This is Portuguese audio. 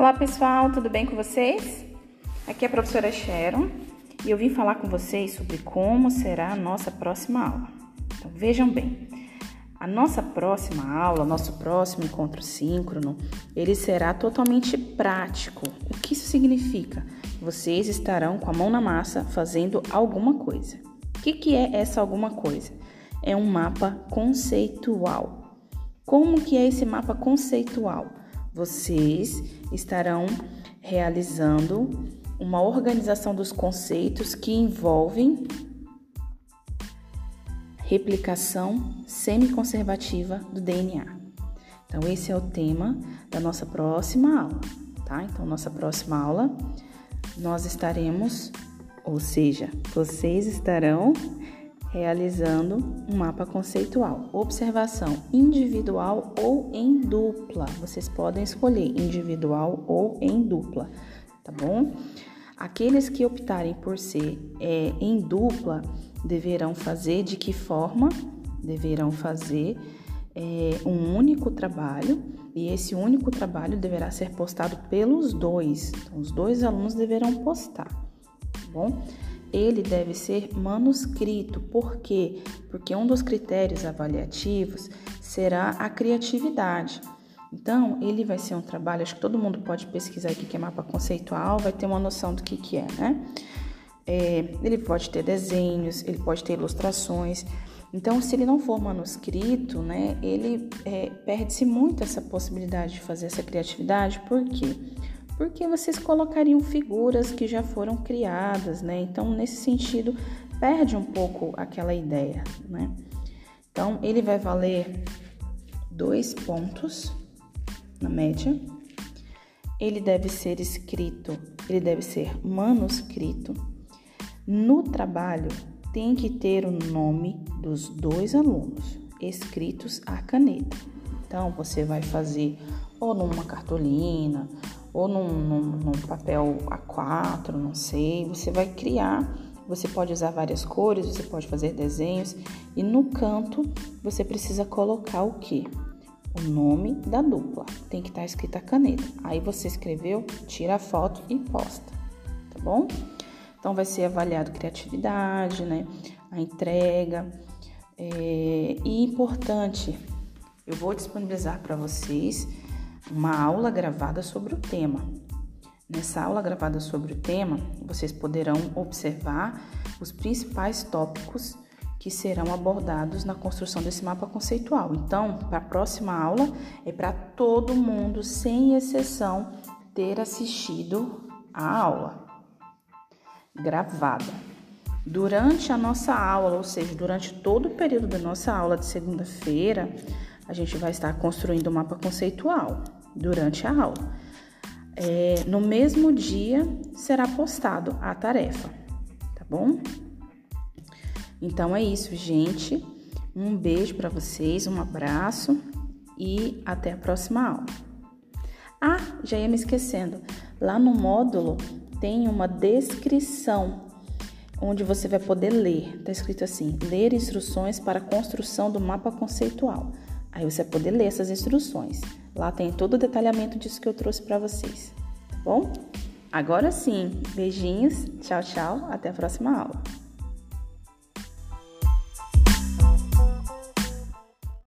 Olá pessoal, tudo bem com vocês? Aqui é a professora Sharon e eu vim falar com vocês sobre como será a nossa próxima aula. Então vejam bem, a nossa próxima aula, nosso próximo encontro síncrono, ele será totalmente prático. O que isso significa? Vocês estarão com a mão na massa fazendo alguma coisa. O que, que é essa alguma coisa? É um mapa conceitual. Como que é esse mapa conceitual? Vocês estarão realizando uma organização dos conceitos que envolvem replicação semiconservativa do DNA. Então, esse é o tema da nossa próxima aula, tá? Então, nossa próxima aula, nós estaremos, ou seja, vocês estarão realizando um mapa conceitual. Observação individual ou em dupla. Vocês podem escolher individual ou em dupla, tá bom? Aqueles que optarem por ser é, em dupla deverão fazer de que forma? Deverão fazer é, um único trabalho e esse único trabalho deverá ser postado pelos dois. Então, os dois alunos deverão postar, tá bom? Ele deve ser manuscrito. Por quê? Porque um dos critérios avaliativos será a criatividade. Então, ele vai ser um trabalho, acho que todo mundo pode pesquisar aqui que é mapa conceitual, vai ter uma noção do que, que é, né? É, ele pode ter desenhos, ele pode ter ilustrações. Então, se ele não for manuscrito, né, ele é, perde-se muito essa possibilidade de fazer essa criatividade, por quê? Porque vocês colocariam figuras que já foram criadas, né? Então, nesse sentido, perde um pouco aquela ideia, né? Então, ele vai valer dois pontos na média. Ele deve ser escrito, ele deve ser manuscrito. No trabalho, tem que ter o nome dos dois alunos escritos à caneta. Então, você vai fazer ou numa cartolina ou num, num, num papel A4, não sei. Você vai criar, você pode usar várias cores, você pode fazer desenhos e no canto você precisa colocar o que? O nome da dupla. Tem que estar tá escrita a caneta. Aí você escreveu, tira a foto e posta, tá bom? Então vai ser avaliado criatividade, né? A entrega. É, e importante, eu vou disponibilizar para vocês uma aula gravada sobre o tema. Nessa aula gravada sobre o tema, vocês poderão observar os principais tópicos que serão abordados na construção desse mapa conceitual. Então, para a próxima aula, é para todo mundo, sem exceção, ter assistido a aula gravada. Durante a nossa aula, ou seja, durante todo o período da nossa aula de segunda-feira, a gente vai estar construindo o um mapa conceitual durante a aula. É, no mesmo dia será postado a tarefa, tá bom? Então é isso, gente. Um beijo para vocês, um abraço e até a próxima aula. Ah, já ia me esquecendo. Lá no módulo tem uma descrição onde você vai poder ler. Tá escrito assim: ler instruções para construção do mapa conceitual. Aí você vai poder ler essas instruções. Lá tem todo o detalhamento disso que eu trouxe para vocês, tá bom? Agora sim, beijinhos, tchau, tchau, até a próxima aula.